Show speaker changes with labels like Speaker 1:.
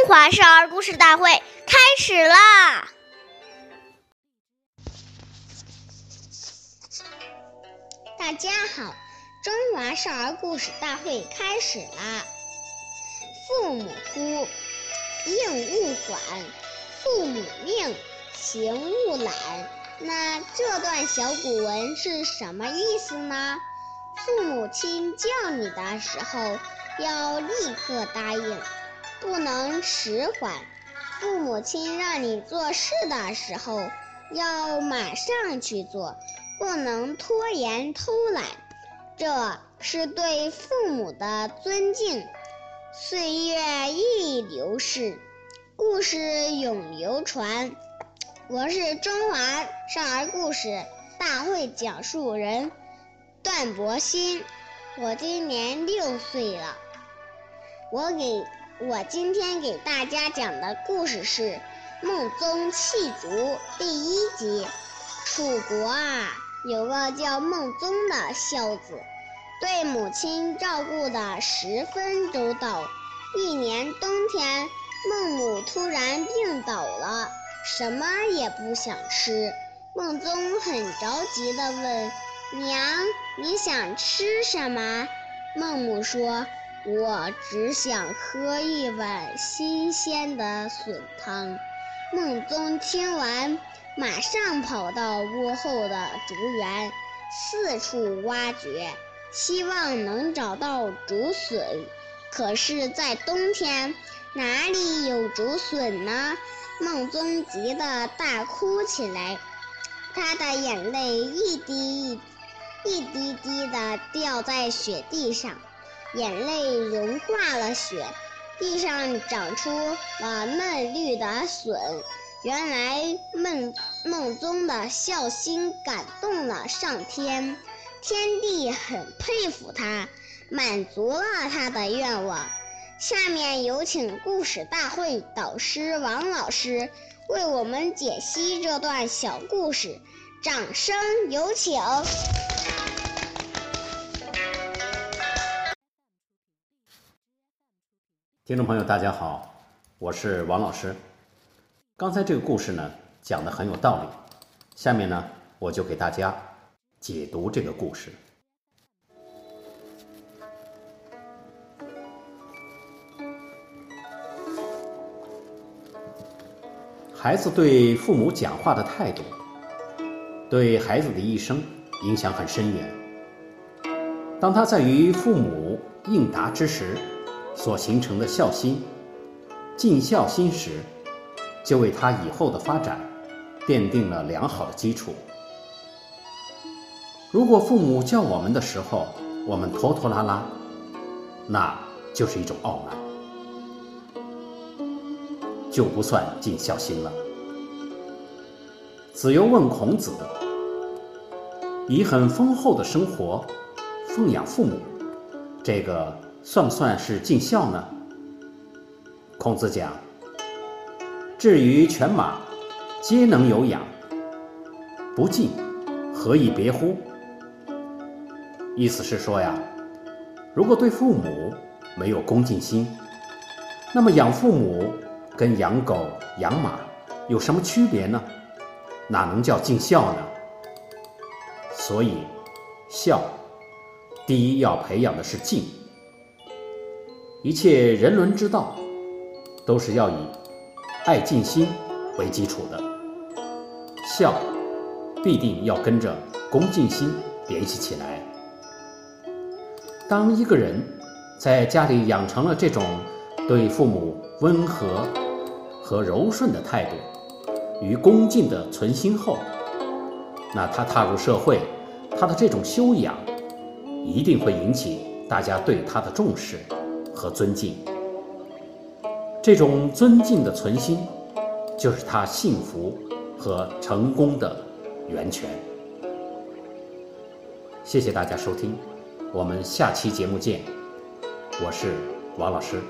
Speaker 1: 中华少儿故事大会开始啦！
Speaker 2: 大家好，中华少儿故事大会开始啦！父母呼，应勿缓；父母命，行勿懒。那这段小古文是什么意思呢？父母亲叫你的时候，要立刻答应。不能迟缓，父母亲让你做事的时候，要马上去做，不能拖延偷懒，这是对父母的尊敬。岁月易流逝，故事永流传。我是中华少儿故事大会讲述人段博鑫，我今年六岁了，我给。我今天给大家讲的故事是《孟宗弃卒》第一集。楚国啊，有个叫孟宗的孝子，对母亲照顾的十分周到。一年冬天，孟母突然病倒了，什么也不想吃。孟宗很着急地问：“娘，你想吃什么？”孟母说。我只想喝一碗新鲜的笋汤。孟宗听完，马上跑到屋后的竹园，四处挖掘，希望能找到竹笋。可是，在冬天，哪里有竹笋呢？孟宗急得大哭起来，他的眼泪一滴一一滴滴地掉在雪地上。眼泪融化了雪，地上长出了嫩绿的笋。原来孟孟宗的孝心感动了上天，天帝很佩服他，满足了他的愿望。下面有请故事大会导师王老师为我们解析这段小故事，掌声有请。
Speaker 3: 听众朋友，大家好，我是王老师。刚才这个故事呢，讲的很有道理。下面呢，我就给大家解读这个故事。孩子对父母讲话的态度，对孩子的一生影响很深远。当他在与父母应答之时，所形成的孝心、尽孝心时，就为他以后的发展奠定了良好的基础。如果父母叫我们的时候，我们拖拖拉拉，那就是一种傲慢，就不算尽孝心了。子游问孔子：“以很丰厚的生活奉养父母，这个？”算不算是尽孝呢？孔子讲：“至于犬马，皆能有养，不敬，何以别乎？”意思是说呀，如果对父母没有恭敬心，那么养父母跟养狗、养马有什么区别呢？哪能叫尽孝呢？所以，孝第一要培养的是敬。一切人伦之道，都是要以爱敬心为基础的。孝必定要跟着恭敬心联系起来。当一个人在家里养成了这种对父母温和和柔顺的态度与恭敬的存心后，那他踏入社会，他的这种修养一定会引起大家对他的重视。和尊敬，这种尊敬的存心，就是他幸福和成功的源泉。谢谢大家收听，我们下期节目见。我是王老师。